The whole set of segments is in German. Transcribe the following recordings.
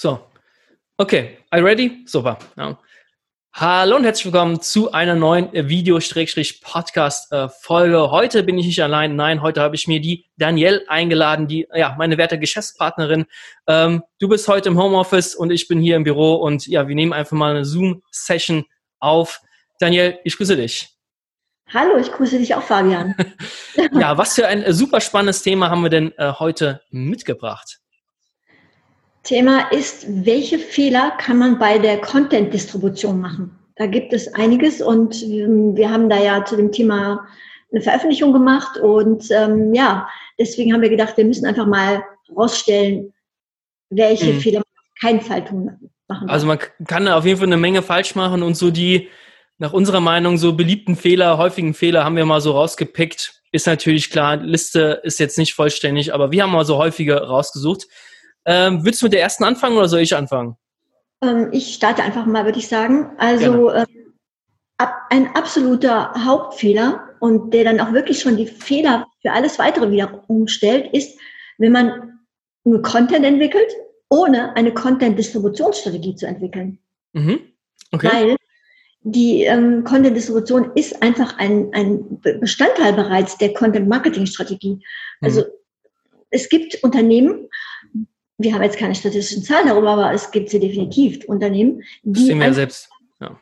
So. Okay. Are you ready? Super. Ja. Hallo und herzlich willkommen zu einer neuen Video-Podcast-Folge. Heute bin ich nicht allein. Nein, heute habe ich mir die Danielle eingeladen, die, ja, meine werte Geschäftspartnerin. Ähm, du bist heute im Homeoffice und ich bin hier im Büro und ja, wir nehmen einfach mal eine Zoom-Session auf. Danielle, ich grüße dich. Hallo, ich grüße dich auch, Fabian. ja, was für ein super spannendes Thema haben wir denn äh, heute mitgebracht? Thema ist, welche Fehler kann man bei der Content-Distribution machen? Da gibt es einiges und wir haben da ja zu dem Thema eine Veröffentlichung gemacht und ähm, ja, deswegen haben wir gedacht, wir müssen einfach mal herausstellen, welche mhm. Fehler man auf keinen Fall tun machen. Also man kann auf jeden Fall eine Menge falsch machen und so die nach unserer Meinung so beliebten Fehler, häufigen Fehler haben wir mal so rausgepickt. Ist natürlich klar, Liste ist jetzt nicht vollständig, aber wir haben mal so häufige rausgesucht. Ähm, willst du mit der ersten anfangen oder soll ich anfangen? Ähm, ich starte einfach mal, würde ich sagen. Also ähm, ab, ein absoluter Hauptfehler und der dann auch wirklich schon die Fehler für alles weitere wieder umstellt, ist, wenn man nur Content entwickelt, ohne eine Content-Distributionsstrategie zu entwickeln. Mhm. Okay. Weil die ähm, Content-Distribution ist einfach ein, ein Bestandteil bereits der Content-Marketing-Strategie. Also mhm. es gibt Unternehmen, wir haben jetzt keine statistischen Zahlen darüber, aber es gibt sie definitiv Unternehmen, die, ja selbst. Ja.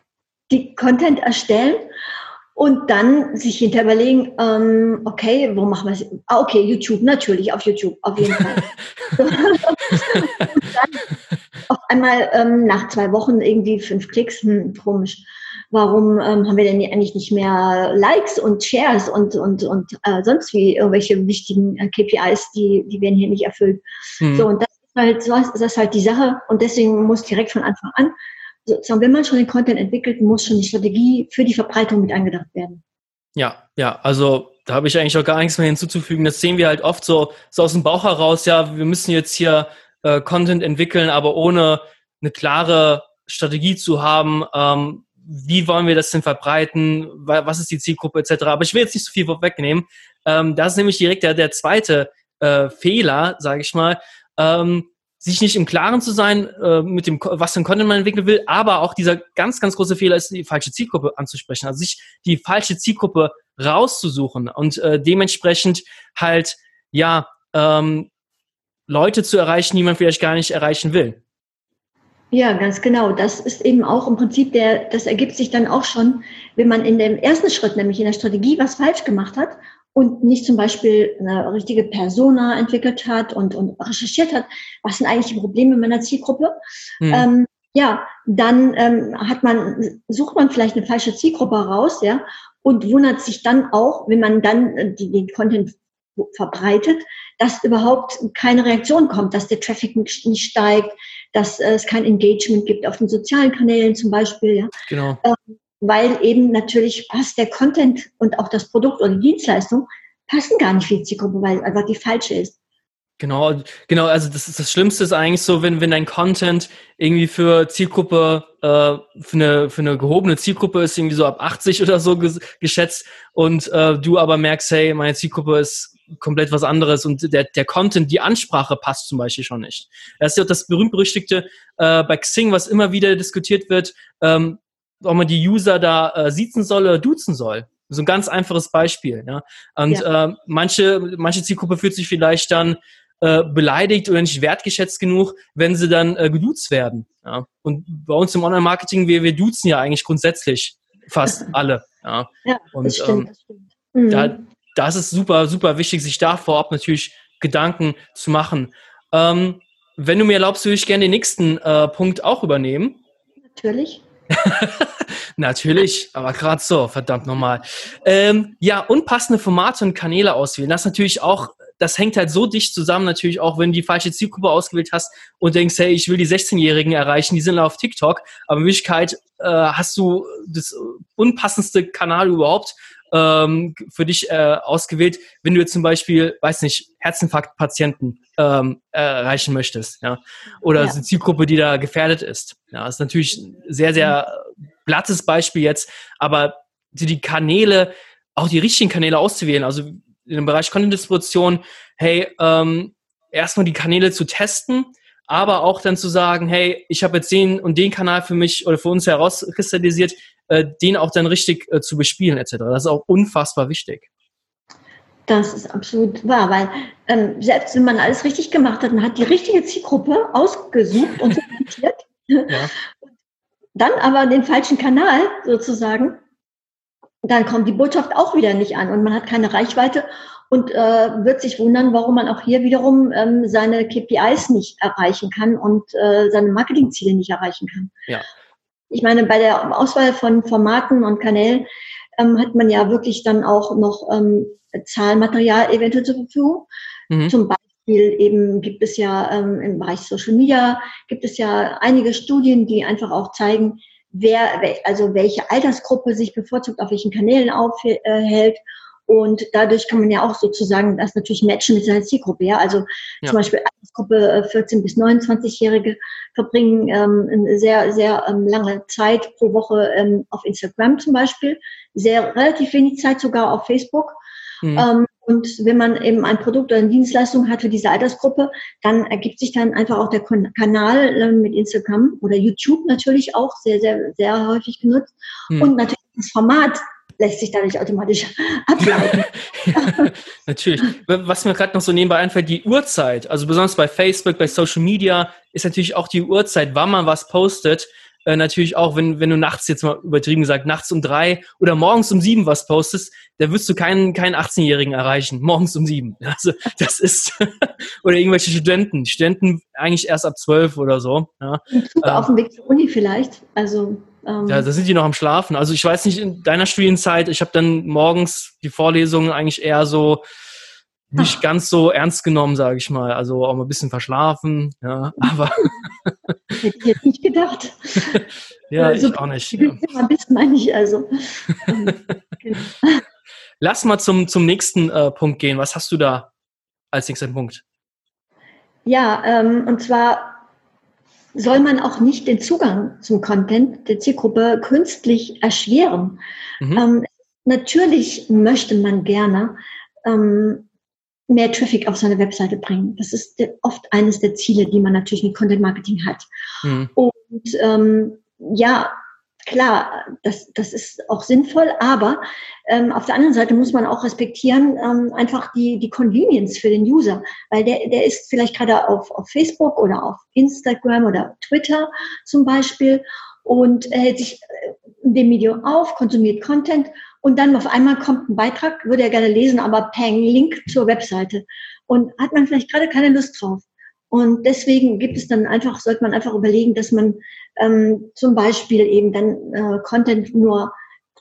die Content erstellen und dann sich hinter überlegen, ähm, okay, wo machen wir es? Ah, okay, YouTube, natürlich, auf YouTube, auf jeden Fall. auf einmal ähm, nach zwei Wochen irgendwie fünf Klicks, hm, komisch. Warum ähm, haben wir denn eigentlich nicht mehr Likes und Shares und, und, und äh, sonst wie irgendwelche wichtigen äh, KPIs, die, die werden hier nicht erfüllt? Hm. So, und das halt, so ist das halt die Sache und deswegen muss direkt von Anfang an, sozusagen, wenn man schon den Content entwickelt, muss schon die Strategie für die Verbreitung mit angedacht werden. Ja, ja, also da habe ich eigentlich auch gar nichts mehr hinzuzufügen. Das sehen wir halt oft so, so aus dem Bauch heraus, ja, wir müssen jetzt hier äh, Content entwickeln, aber ohne eine klare Strategie zu haben, ähm, wie wollen wir das denn verbreiten, was ist die Zielgruppe etc. Aber ich will jetzt nicht so viel wegnehmen. Ähm, das ist nämlich direkt der, der zweite äh, Fehler, sage ich mal, ähm, sich nicht im Klaren zu sein äh, mit dem, was für ein Content man entwickeln will, aber auch dieser ganz, ganz große Fehler ist, die falsche Zielgruppe anzusprechen, also sich die falsche Zielgruppe rauszusuchen und äh, dementsprechend halt, ja, ähm, Leute zu erreichen, die man vielleicht gar nicht erreichen will. Ja, ganz genau. Das ist eben auch im Prinzip der, das ergibt sich dann auch schon, wenn man in dem ersten Schritt, nämlich in der Strategie, was falsch gemacht hat und nicht zum Beispiel eine richtige Persona entwickelt hat und, und recherchiert hat, was sind eigentlich die Probleme meiner Zielgruppe, mhm. ähm, ja, dann ähm, hat man, sucht man vielleicht eine falsche Zielgruppe raus, ja, und wundert sich dann auch, wenn man dann äh, die, den Content verbreitet, dass überhaupt keine Reaktion kommt, dass der Traffic nicht steigt, dass äh, es kein Engagement gibt auf den sozialen Kanälen zum Beispiel. Ja. Genau. Ähm, weil eben natürlich passt der Content und auch das Produkt oder die Dienstleistung passen gar nicht für die Zielgruppe, weil einfach die falsche ist. Genau, genau, also das ist das Schlimmste ist eigentlich so, wenn, wenn dein Content irgendwie für Zielgruppe, äh, für eine, für eine gehobene Zielgruppe ist, irgendwie so ab 80 oder so geschätzt und äh, du aber merkst, hey, meine Zielgruppe ist komplett was anderes und der, der Content, die Ansprache passt zum Beispiel schon nicht. Das ist ja das berühmt-berüchtigte äh, bei Xing, was immer wieder diskutiert wird, ähm, ob man die User da äh, siezen soll oder duzen soll. So ein ganz einfaches Beispiel. Ja? Und ja. Äh, manche, manche Zielgruppe fühlt sich vielleicht dann äh, beleidigt oder nicht wertgeschätzt genug, wenn sie dann äh, geduzt werden. Ja? Und bei uns im Online-Marketing, wir, wir duzen ja eigentlich grundsätzlich fast alle. Ja, ja Und, das stimmt. Ähm, das stimmt. Mhm. Da, das ist super, super wichtig, sich da vorab natürlich Gedanken zu machen. Ähm, wenn du mir erlaubst, würde ich gerne den nächsten äh, Punkt auch übernehmen. Natürlich. natürlich, aber gerade so, verdammt nochmal. Ähm, ja, unpassende Formate und Kanäle auswählen. Das natürlich auch, das hängt halt so dicht zusammen, natürlich auch, wenn du die falsche Zielgruppe ausgewählt hast und denkst, hey, ich will die 16-Jährigen erreichen, die sind auf TikTok, aber in Wirklichkeit äh, hast du das unpassendste Kanal überhaupt ähm, für dich äh, ausgewählt, wenn du jetzt zum Beispiel, weiß nicht, Herzinfarktpatienten ähm, erreichen möchtest, ja, oder ja. eine Zielgruppe, die da gefährdet ist. Ja, das ist natürlich ein sehr, sehr glattes Beispiel jetzt, aber die, die Kanäle, auch die richtigen Kanäle auszuwählen, also in dem Bereich Content-Distribution, hey, ähm, erstmal die Kanäle zu testen, aber auch dann zu sagen, hey, ich habe jetzt den und den Kanal für mich oder für uns herauskristallisiert, äh, den auch dann richtig äh, zu bespielen etc. Das ist auch unfassbar wichtig. Das ist absolut wahr, weil ähm, selbst wenn man alles richtig gemacht hat, man hat die richtige Zielgruppe ausgesucht und segmentiert, ja. dann aber den falschen Kanal sozusagen, dann kommt die Botschaft auch wieder nicht an und man hat keine Reichweite und äh, wird sich wundern, warum man auch hier wiederum ähm, seine KPIs nicht erreichen kann und äh, seine Marketingziele nicht erreichen kann. Ja. Ich meine, bei der Auswahl von Formaten und Kanälen ähm, hat man ja wirklich dann auch noch ähm, Zahlenmaterial eventuell zur Verfügung. Mhm. Zum Beispiel eben gibt es ja ähm, im Bereich Social Media gibt es ja einige Studien, die einfach auch zeigen, wer, also welche Altersgruppe sich bevorzugt auf welchen Kanälen aufhält. Und dadurch kann man ja auch sozusagen das natürlich matchen mit seiner Zielgruppe. Ja? Also ja. zum Beispiel Altersgruppe 14 äh, bis 29-Jährige verbringen ähm, eine sehr, sehr ähm, lange Zeit pro Woche ähm, auf Instagram zum Beispiel, sehr relativ wenig Zeit sogar auf Facebook. Mhm. Ähm, und wenn man eben ein Produkt oder eine Dienstleistung hat für diese Altersgruppe, dann ergibt sich dann einfach auch der Kanal äh, mit Instagram oder YouTube natürlich auch sehr, sehr, sehr häufig genutzt. Mhm. Und natürlich das Format lässt sich dadurch automatisch ableiten. natürlich. Was mir gerade noch so nebenbei einfällt, die Uhrzeit, also besonders bei Facebook, bei Social Media, ist natürlich auch die Uhrzeit, wann man was postet äh, natürlich auch, wenn, wenn du nachts jetzt mal übertrieben gesagt, nachts um drei oder morgens um sieben was postest, da wirst du keinen, keinen 18-Jährigen erreichen. Morgens um sieben. Also das ist, oder irgendwelche Studenten. Studenten eigentlich erst ab zwölf oder so. Ja. Auf dem Weg zur Uni vielleicht. Also ähm, ja, da sind die noch am Schlafen. Also ich weiß nicht, in deiner Studienzeit, ich habe dann morgens die Vorlesungen eigentlich eher so nicht ganz so ernst genommen, sage ich mal. Also auch mal ein bisschen verschlafen, ja, aber. Hätte ich jetzt nicht gedacht. ja, also, ich auch nicht. Ja. Bisschen meine ich also. Genau. Lass mal zum, zum nächsten äh, Punkt gehen. Was hast du da als nächsten Punkt? Ja, ähm, und zwar soll man auch nicht den Zugang zum Content der Zielgruppe künstlich erschweren. Mhm. Ähm, natürlich möchte man gerne ähm, mehr Traffic auf seine Webseite bringen. Das ist oft eines der Ziele, die man natürlich mit Content Marketing hat. Mhm. Und ähm, ja, klar, das, das ist auch sinnvoll, aber ähm, auf der anderen Seite muss man auch respektieren, ähm, einfach die, die Convenience für den User, weil der, der ist vielleicht gerade auf, auf Facebook oder auf Instagram oder Twitter zum Beispiel und hält sich äh, in dem Video auf, konsumiert Content und dann auf einmal kommt ein Beitrag, würde er gerne lesen, aber peng, Link zur Webseite. Und hat man vielleicht gerade keine Lust drauf. Und deswegen gibt es dann einfach, sollte man einfach überlegen, dass man ähm, zum Beispiel eben dann äh, Content nur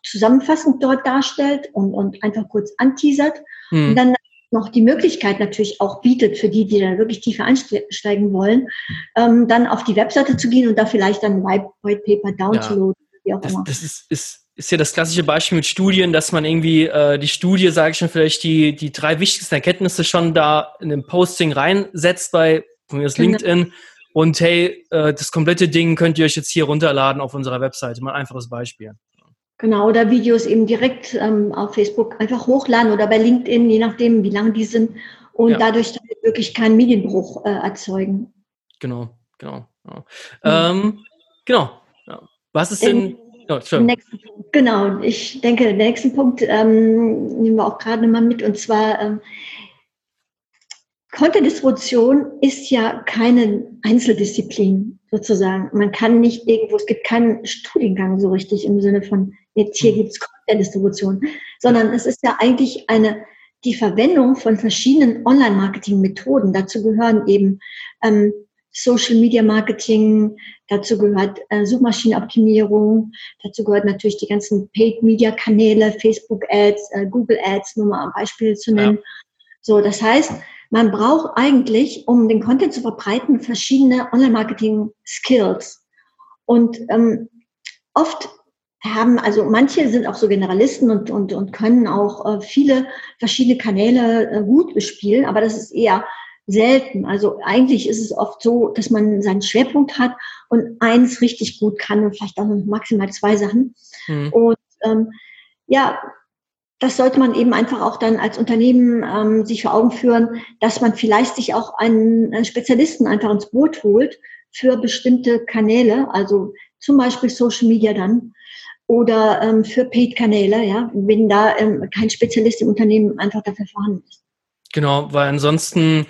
zusammenfassend dort darstellt und, und einfach kurz anteasert mhm. und dann noch die Möglichkeit natürlich auch bietet für die, die dann wirklich tiefer einsteigen wollen, ähm, dann auf die Webseite zu gehen und da vielleicht dann White, White Paper downloaden, ja, wie auch das, immer. Das ist, ist ist ja das klassische Beispiel mit Studien, dass man irgendwie äh, die Studie, sage ich schon, vielleicht die, die drei wichtigsten Erkenntnisse schon da in dem Posting reinsetzt bei von mir aus genau. LinkedIn. Und hey, äh, das komplette Ding könnt ihr euch jetzt hier runterladen auf unserer Webseite. Mal ein einfaches Beispiel. Genau, oder Videos eben direkt ähm, auf Facebook einfach hochladen oder bei LinkedIn, je nachdem, wie lang die sind. Und ja. dadurch wirklich keinen Medienbruch äh, erzeugen. Genau, genau. Genau. Ähm, genau. Was ist denn Oh, nächsten Punkt, genau, ich denke, den nächsten Punkt ähm, nehmen wir auch gerade mal mit und zwar ähm, Content-Distribution ist ja keine Einzeldisziplin sozusagen. Man kann nicht irgendwo, es gibt keinen Studiengang so richtig im Sinne von, jetzt hier mhm. gibt es Content-Distribution, sondern es ist ja eigentlich eine, die Verwendung von verschiedenen Online-Marketing-Methoden. Dazu gehören eben ähm, Social Media Marketing, dazu gehört äh, Suchmaschinenoptimierung, dazu gehört natürlich die ganzen Paid Media Kanäle, Facebook Ads, äh, Google Ads, nur mal ein Beispiel zu nennen. Ja. So, das heißt, man braucht eigentlich, um den Content zu verbreiten, verschiedene Online-Marketing-Skills. Und ähm, oft haben, also manche sind auch so Generalisten und, und, und können auch äh, viele verschiedene Kanäle äh, gut bespielen, aber das ist eher selten. Also eigentlich ist es oft so, dass man seinen Schwerpunkt hat und eins richtig gut kann und vielleicht auch noch maximal zwei Sachen. Mhm. Und ähm, ja, das sollte man eben einfach auch dann als Unternehmen ähm, sich vor Augen führen, dass man vielleicht sich auch einen Spezialisten einfach ins Boot holt für bestimmte Kanäle, also zum Beispiel Social Media dann oder ähm, für Paid-Kanäle, ja, wenn da ähm, kein Spezialist im Unternehmen einfach dafür vorhanden ist. Genau, weil ansonsten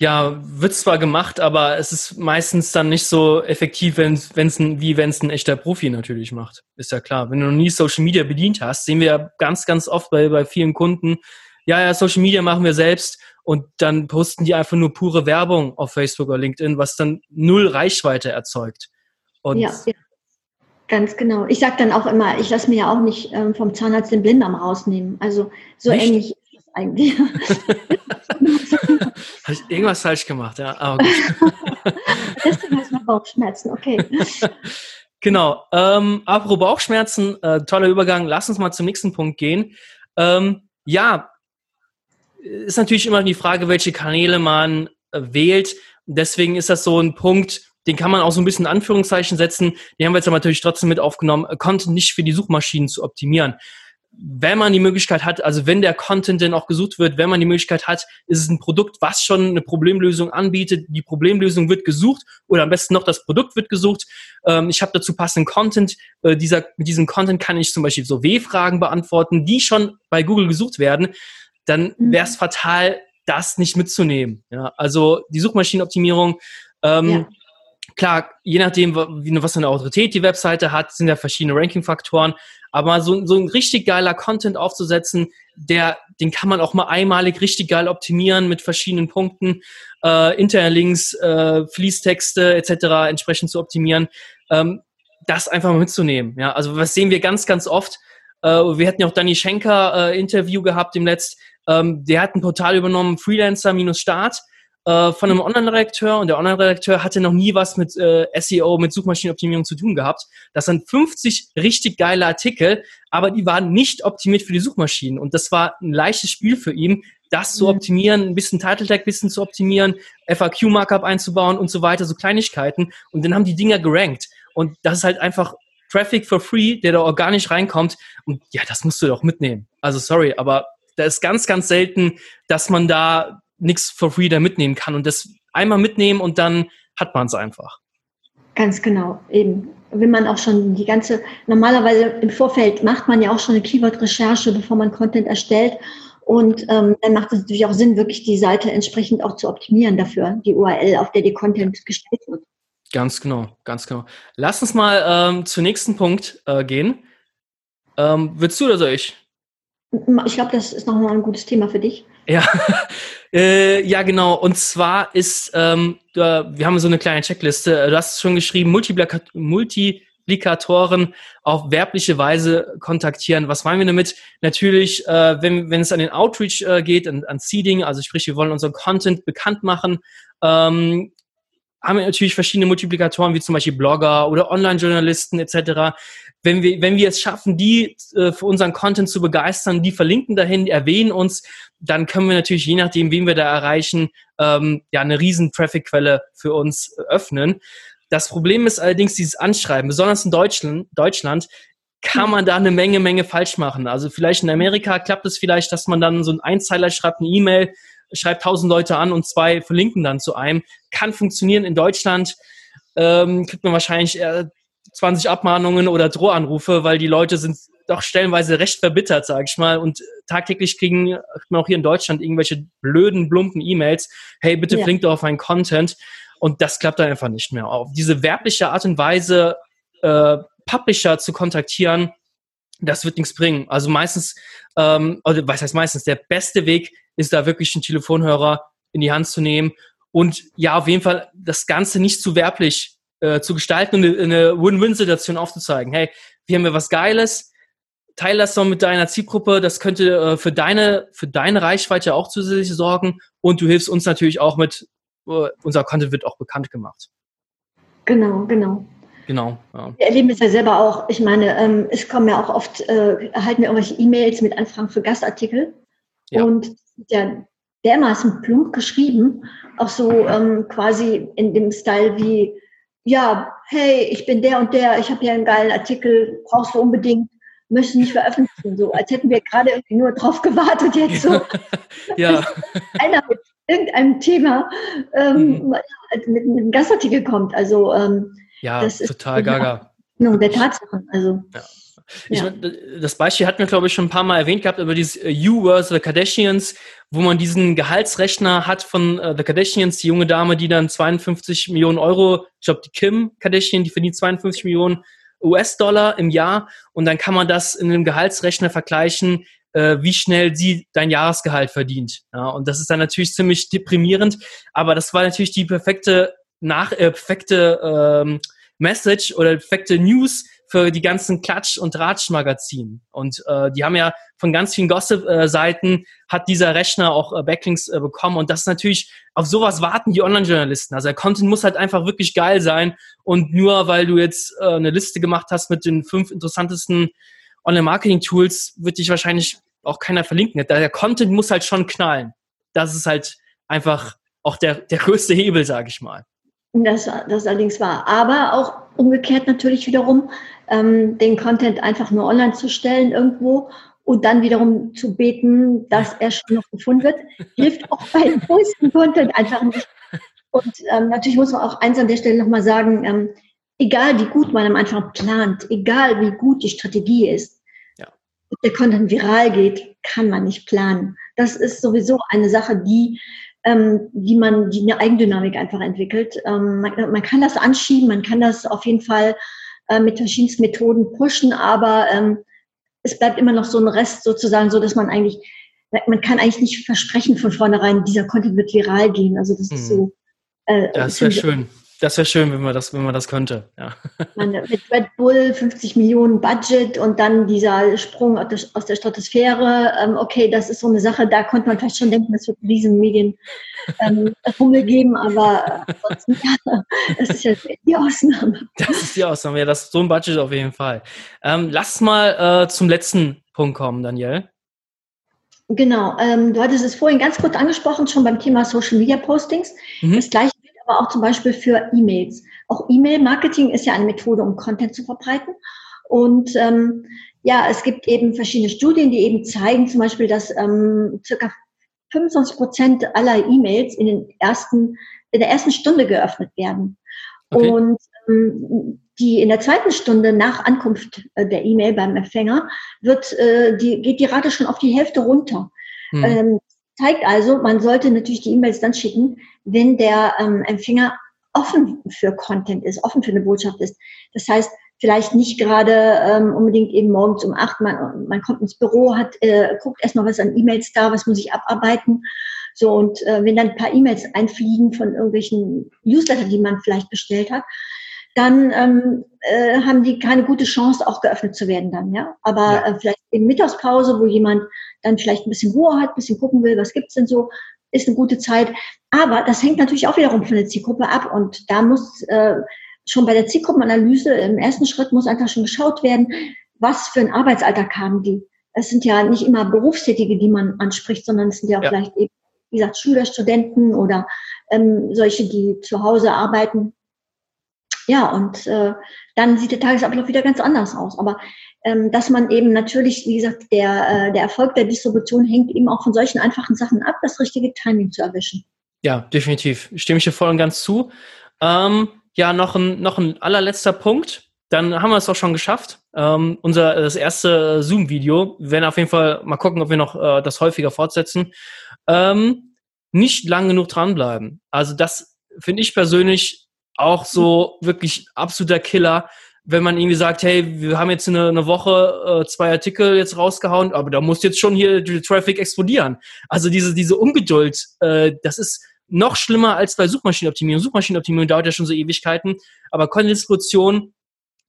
ja, wird zwar gemacht, aber es ist meistens dann nicht so effektiv, wenn's, wenn's ein, wie wenn es ein echter Profi natürlich macht. Ist ja klar. Wenn du noch nie Social Media bedient hast, sehen wir ja ganz, ganz oft bei, bei vielen Kunden, ja, ja, Social Media machen wir selbst und dann posten die einfach nur pure Werbung auf Facebook oder LinkedIn, was dann null Reichweite erzeugt. Und ja, ja. Ganz genau. Ich sage dann auch immer, ich lasse mir ja auch nicht ähm, vom Zahnarzt den Blinddarm rausnehmen. Also so nicht? ähnlich ist das eigentlich. Habe ich irgendwas falsch gemacht, ja. Aber gut. Deswegen hast du Bauchschmerzen, okay. Genau. Ähm, apropos Bauchschmerzen, äh, toller Übergang. Lass uns mal zum nächsten Punkt gehen. Ähm, ja, ist natürlich immer die Frage, welche Kanäle man äh, wählt. Deswegen ist das so ein Punkt, den kann man auch so ein bisschen in Anführungszeichen setzen. Den haben wir jetzt aber natürlich trotzdem mit aufgenommen, Content nicht für die Suchmaschinen zu optimieren wenn man die Möglichkeit hat, also wenn der Content denn auch gesucht wird, wenn man die Möglichkeit hat, ist es ein Produkt, was schon eine Problemlösung anbietet. Die Problemlösung wird gesucht oder am besten noch das Produkt wird gesucht. Ähm, ich habe dazu passenden Content. Äh, dieser, mit diesem Content kann ich zum Beispiel so W-Fragen beantworten, die schon bei Google gesucht werden. Dann mhm. wäre es fatal, das nicht mitzunehmen. Ja, also die Suchmaschinenoptimierung. Ähm, ja. Klar, je nachdem, was für eine Autorität die Webseite hat, sind ja verschiedene Ranking-Faktoren. Aber so, so ein richtig geiler Content aufzusetzen, der, den kann man auch mal einmalig richtig geil optimieren mit verschiedenen Punkten, äh, Interlinks, äh, Fließtexte etc. entsprechend zu optimieren, ähm, das einfach mal mitzunehmen. Ja, also was sehen wir ganz, ganz oft. Äh, wir hatten ja auch Danny Schenker äh, Interview gehabt im Letzt. Ähm, der hat ein Portal übernommen, Freelancer-Start äh, von einem Online-Redakteur und der Online-Redakteur hatte noch nie was mit äh, SEO, mit Suchmaschinenoptimierung zu tun gehabt. Das sind 50 richtig geile Artikel, aber die waren nicht optimiert für die Suchmaschinen und das war ein leichtes Spiel für ihn, das zu mhm. optimieren, ein bisschen Title Tag bisschen zu optimieren, FAQ-Markup einzubauen und so weiter, so Kleinigkeiten und dann haben die Dinger gerankt und das ist halt einfach Traffic for free, der da organisch reinkommt und ja, das musst du doch mitnehmen. Also sorry, aber da ist ganz, ganz selten, dass man da nichts for free da mitnehmen kann. Und das einmal mitnehmen und dann hat man es einfach. Ganz genau, eben. Wenn man auch schon die ganze, normalerweise im Vorfeld macht man ja auch schon eine Keyword-Recherche, bevor man Content erstellt. Und ähm, dann macht es natürlich auch Sinn, wirklich die Seite entsprechend auch zu optimieren dafür, die URL, auf der die Content gestellt wird. Ganz genau, ganz genau. Lass uns mal ähm, zum nächsten Punkt äh, gehen. Ähm, willst du oder soll ich? Ich glaube, das ist nochmal ein gutes Thema für dich. Ja, äh, ja genau. Und zwar ist, ähm, da, wir haben so eine kleine Checkliste. Du hast schon geschrieben, Multiplika Multiplikatoren auf werbliche Weise kontaktieren. Was meinen wir damit? Natürlich, äh, wenn, wenn es an den Outreach äh, geht, an, an Seeding, also sprich, wir wollen unseren Content bekannt machen, ähm, haben wir natürlich verschiedene Multiplikatoren, wie zum Beispiel Blogger oder Online-Journalisten etc wenn wir, wenn wir es schaffen, die äh, für unseren Content zu begeistern, die verlinken dahin, erwähnen uns, dann können wir natürlich, je nachdem, wen wir da erreichen, ähm, ja, eine riesen Traffic-Quelle für uns öffnen. Das Problem ist allerdings dieses Anschreiben, besonders in Deutschland, Deutschland kann man da eine Menge, Menge falsch machen. Also vielleicht in Amerika klappt es vielleicht, dass man dann so ein Einzeiler schreibt, eine E-Mail, schreibt tausend Leute an und zwei verlinken dann zu einem. Kann funktionieren in Deutschland. Ähm, kriegt man wahrscheinlich 20 Abmahnungen oder Drohanrufe, weil die Leute sind doch stellenweise recht verbittert, sag ich mal. Und tagtäglich kriegen wir auch hier in Deutschland irgendwelche blöden, plumpen E-Mails. Hey, bitte ja. flink doch auf meinen Content. Und das klappt dann einfach nicht mehr. Auf diese werbliche Art und Weise, äh, Publisher zu kontaktieren, das wird nichts bringen. Also meistens, ähm, oder was heißt meistens, der beste Weg ist da wirklich einen Telefonhörer in die Hand zu nehmen und ja, auf jeden Fall das Ganze nicht zu werblich äh, zu gestalten und eine, Win-Win-Situation aufzuzeigen. Hey, wir haben ja was Geiles, teile das doch mit deiner Zielgruppe, das könnte äh, für deine, für deine Reichweite auch zusätzlich sorgen und du hilfst uns natürlich auch mit, äh, unser Content wird auch bekannt gemacht. Genau, genau. Genau. Ja. Wir erleben es ja selber auch. Ich meine, ähm, es kommen ja auch oft, äh, erhalten wir irgendwelche E-Mails mit Anfragen für Gastartikel. Ja. Und ja dermaßen plump geschrieben, auch so ähm, quasi in dem Style wie, ja, hey, ich bin der und der, ich habe hier einen geilen Artikel, brauchst du unbedingt. möchte nicht veröffentlichen, so als hätten wir gerade irgendwie nur drauf gewartet jetzt so. ja. Einer mit irgendeinem Thema ähm, mhm. mit, mit, einem Gastartikel kommt. Also ähm, ja, das total ist gaga. Der Tatsachen. Also. Ja. Ich ja. mein, das Beispiel hatten wir, glaube ich, schon ein paar Mal erwähnt gehabt, über dieses äh, You vs. The Kardashians, wo man diesen Gehaltsrechner hat von uh, The Kardashians, die junge Dame, die dann 52 Millionen Euro, ich glaube, die Kim Kardashian, die verdient 52 Millionen US-Dollar im Jahr und dann kann man das in einem Gehaltsrechner vergleichen, äh, wie schnell sie dein Jahresgehalt verdient. Ja, und das ist dann natürlich ziemlich deprimierend, aber das war natürlich die perfekte nach äh, perfekte ähm, Message oder perfekte News für die ganzen Klatsch- und Ratsch-Magazinen. Und äh, die haben ja von ganz vielen Gossip-Seiten hat dieser Rechner auch äh, Backlinks äh, bekommen. Und das ist natürlich, auf sowas warten die Online-Journalisten. Also der Content muss halt einfach wirklich geil sein. Und nur weil du jetzt äh, eine Liste gemacht hast mit den fünf interessantesten Online-Marketing-Tools, wird dich wahrscheinlich auch keiner verlinken. Der Content muss halt schon knallen. Das ist halt einfach auch der, der größte Hebel, sage ich mal. Das, das allerdings war. Aber auch umgekehrt natürlich wiederum, ähm, den Content einfach nur online zu stellen irgendwo und dann wiederum zu beten, dass er schon noch gefunden wird, hilft auch bei dem größten Content einfach nicht. Und ähm, natürlich muss man auch eins an der Stelle nochmal sagen, ähm, egal wie gut man am Anfang plant, egal wie gut die Strategie ist, ja. ob der Content viral geht, kann man nicht planen. Das ist sowieso eine Sache, die ähm, die man, die eine Eigendynamik einfach entwickelt. Ähm, man, man, kann das anschieben, man kann das auf jeden Fall äh, mit verschiedensten Methoden pushen, aber ähm, es bleibt immer noch so ein Rest sozusagen, so dass man eigentlich, man kann eigentlich nicht versprechen von vornherein, dieser Content wird viral gehen. Also das ist so. Äh, das wäre schön. Das wäre schön, wenn man das, wenn man das könnte. Ja. mit Red Bull 50 Millionen Budget und dann dieser Sprung aus der Stratosphäre. Ähm, okay, das ist so eine Sache, da konnte man vielleicht schon denken, das wird riesen Medien ähm, geben, aber ja, das ist ja die Ausnahme. Das ist die Ausnahme, ja, das ist so ein Budget auf jeden Fall. Ähm, lass mal äh, zum letzten Punkt kommen, Daniel. Genau, ähm, du hattest es vorhin ganz kurz angesprochen, schon beim Thema Social Media Postings. Mhm. Das gleiche aber auch zum Beispiel für E-Mails. Auch E-Mail-Marketing ist ja eine Methode, um Content zu verbreiten. Und ähm, ja, es gibt eben verschiedene Studien, die eben zeigen, zum Beispiel, dass ähm, circa 25 Prozent aller E-Mails in den ersten, in der ersten Stunde geöffnet werden. Okay. Und ähm, die in der zweiten Stunde nach Ankunft äh, der E-Mail beim Empfänger wird, äh, die, geht die Rate schon auf die Hälfte runter. Hm. Ähm, zeigt also, man sollte natürlich die E-Mails dann schicken, wenn der ähm, Empfänger offen für Content ist, offen für eine Botschaft ist. Das heißt, vielleicht nicht gerade ähm, unbedingt eben morgens um acht, man, man kommt ins Büro, hat, äh, guckt erstmal, was an E-Mails da, was muss ich abarbeiten. So, und äh, wenn dann ein paar E-Mails einfliegen von irgendwelchen Newsletter, die man vielleicht bestellt hat, dann ähm, äh, haben die keine gute Chance, auch geöffnet zu werden dann, ja. Aber ja. Äh, vielleicht in Mittagspause, wo jemand dann vielleicht ein bisschen Ruhe hat, ein bisschen gucken will, was gibt's denn so, ist eine gute Zeit. Aber das hängt natürlich auch wiederum von der Zielgruppe ab und da muss äh, schon bei der Zielgruppenanalyse im ersten Schritt muss einfach schon geschaut werden, was für ein Arbeitsalltag haben die. Es sind ja nicht immer Berufstätige, die man anspricht, sondern es sind ja, ja. vielleicht eben, wie gesagt, Schüler, Studenten oder ähm, solche, die zu Hause arbeiten. Ja, und äh, dann sieht der Tagesablauf wieder ganz anders aus. Aber ähm, dass man eben natürlich, wie gesagt, der, äh, der Erfolg der Distribution hängt eben auch von solchen einfachen Sachen ab, das richtige Timing zu erwischen. Ja, definitiv. Stimme ich dir voll und ganz zu. Ähm, ja, noch ein, noch ein allerletzter Punkt. Dann haben wir es auch schon geschafft. Ähm, unser das erste Zoom-Video. Wir werden auf jeden Fall mal gucken, ob wir noch äh, das häufiger fortsetzen. Ähm, nicht lang genug dranbleiben. Also das finde ich persönlich auch so wirklich absoluter Killer wenn man irgendwie sagt, hey, wir haben jetzt eine, eine Woche äh, zwei Artikel jetzt rausgehauen, aber da muss jetzt schon hier der Traffic explodieren. Also diese, diese Ungeduld, äh, das ist noch schlimmer als bei Suchmaschinenoptimierung. Suchmaschinenoptimierung dauert ja schon so Ewigkeiten, aber Content-Distribution,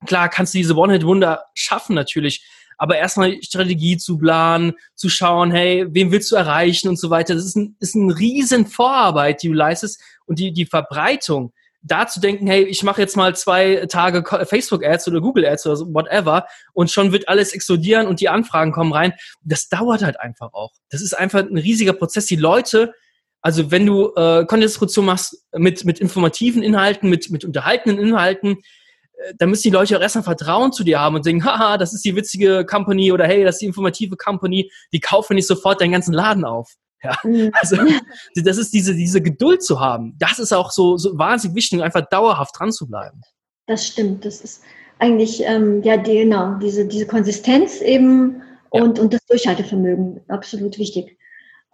klar, kannst du diese One-Hit-Wunder schaffen natürlich, aber erstmal Strategie zu planen, zu schauen, hey, wen willst du erreichen und so weiter. Das ist ein, ist ein riesen Vorarbeit, die du leistest und die, die Verbreitung da zu denken, hey, ich mache jetzt mal zwei Tage Facebook-Ads oder Google-Ads oder so, whatever, und schon wird alles explodieren und die Anfragen kommen rein, das dauert halt einfach auch. Das ist einfach ein riesiger Prozess. Die Leute, also wenn du äh, Content-Distribution machst mit, mit informativen Inhalten, mit, mit unterhaltenden Inhalten, da müssen die Leute auch erstmal Vertrauen zu dir haben und denken, haha, das ist die witzige Company oder hey, das ist die informative Company, die kaufen nicht sofort deinen ganzen Laden auf. Ja, mhm. also das ist diese, diese Geduld zu haben. Das ist auch so, so wahnsinnig wichtig, einfach dauerhaft dran zu bleiben. Das stimmt. Das ist eigentlich, ähm, ja, die, genau, diese, diese Konsistenz eben ja. und, und das Durchhaltevermögen, absolut wichtig.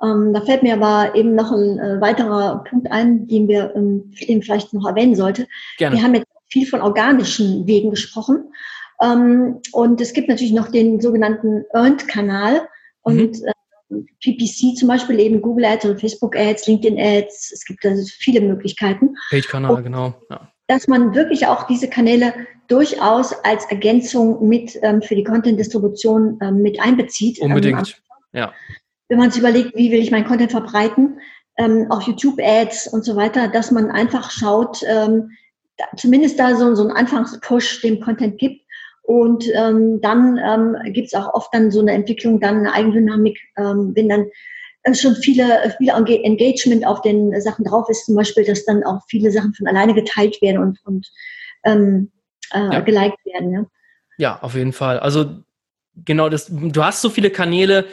Ähm, da fällt mir aber eben noch ein äh, weiterer Punkt ein, den wir ähm, den vielleicht noch erwähnen sollte. Gerne. Wir haben jetzt viel von organischen Wegen gesprochen. Ähm, und es gibt natürlich noch den sogenannten Earned-Kanal. Und mhm. äh, PPC zum Beispiel eben Google Ads und Facebook Ads, LinkedIn Ads. Es gibt also viele Möglichkeiten. Page-Kanal, genau. Ja. Dass man wirklich auch diese Kanäle durchaus als Ergänzung mit ähm, für die Content-Distribution ähm, mit einbezieht. Ähm, Unbedingt, ja wenn man sich überlegt, wie will ich meinen Content verbreiten, ähm, auch YouTube-Ads und so weiter, dass man einfach schaut, ähm, da, zumindest da so, so einen Anfangspush dem Content gibt. Und ähm, dann ähm, gibt es auch oft dann so eine Entwicklung, dann eine Eigendynamik, ähm, wenn dann äh, schon viele, viele Engagement auf den Sachen drauf ist, zum Beispiel, dass dann auch viele Sachen von alleine geteilt werden und, und ähm, äh, ja. geliked werden. Ja? ja, auf jeden Fall. Also genau, das, du hast so viele Kanäle,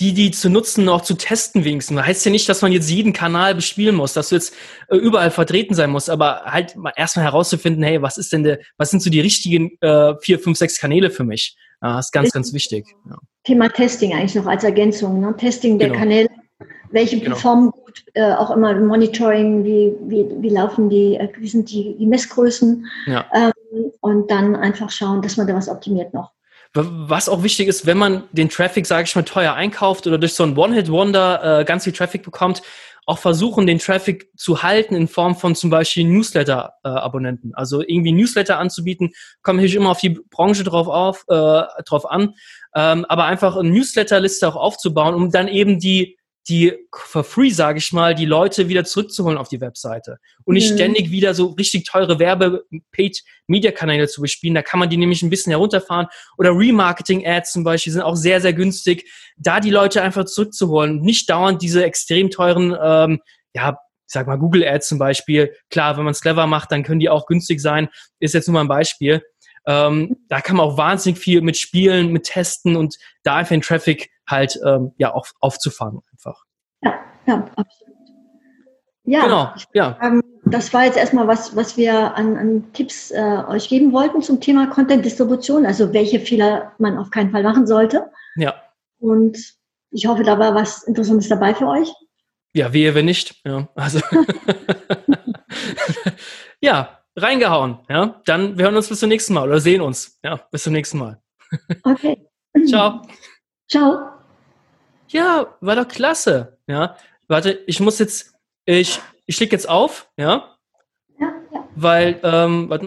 die, die zu nutzen, auch zu testen wenigstens. Das heißt ja nicht, dass man jetzt jeden Kanal bespielen muss, dass du jetzt äh, überall vertreten sein musst, aber halt mal erstmal herauszufinden, hey, was ist denn der, was sind so die richtigen äh, vier, fünf, sechs Kanäle für mich? Das ist ganz, ganz wichtig. Ja. Thema Testing eigentlich noch als Ergänzung, ne? Testing der genau. Kanäle, welche genau. performen gut, äh, auch immer Monitoring, wie, wie, wie laufen die, äh, wie sind die, die Messgrößen ja. ähm, und dann einfach schauen, dass man da was optimiert noch. Was auch wichtig ist, wenn man den Traffic, sage ich mal, teuer einkauft oder durch so ein One-Hit-Wonder äh, ganz viel Traffic bekommt, auch versuchen, den Traffic zu halten in Form von zum Beispiel Newsletter-Abonnenten. Äh, also irgendwie Newsletter anzubieten, kommt natürlich immer auf die Branche drauf, auf, äh, drauf an, ähm, aber einfach eine Newsletter-Liste auch aufzubauen, um dann eben die die for free, sage ich mal, die Leute wieder zurückzuholen auf die Webseite und nicht mhm. ständig wieder so richtig teure Werbe-Paid-Media-Kanäle zu bespielen. Da kann man die nämlich ein bisschen herunterfahren. Oder Remarketing-Ads zum Beispiel sind auch sehr, sehr günstig, da die Leute einfach zurückzuholen. Nicht dauernd diese extrem teuren, ähm, ja, ich sag mal Google Ads zum Beispiel. Klar, wenn man es clever macht, dann können die auch günstig sein. Ist jetzt nur mal ein Beispiel. Ähm, da kann man auch wahnsinnig viel mit spielen, mit testen und da einfach den Traffic halt ähm, ja auf, aufzufangen einfach. Ja, ja, absolut. Ja, genau, ja. Ähm, das war jetzt erstmal was, was wir an, an Tipps äh, euch geben wollten zum Thema Content-Distribution, also welche Fehler man auf keinen Fall machen sollte. Ja. Und ich hoffe, da war was Interessantes dabei für euch. Ja, wehe, wenn nicht. Ja, also. ja, reingehauen. Ja, dann wir hören uns bis zum nächsten Mal oder sehen uns. Ja, bis zum nächsten Mal. okay. Ciao. Ciao. Ja, war doch klasse. Ja, warte, ich muss jetzt, ich, ich leg jetzt auf, ja? Ja, ja. Weil, ähm, warte mal.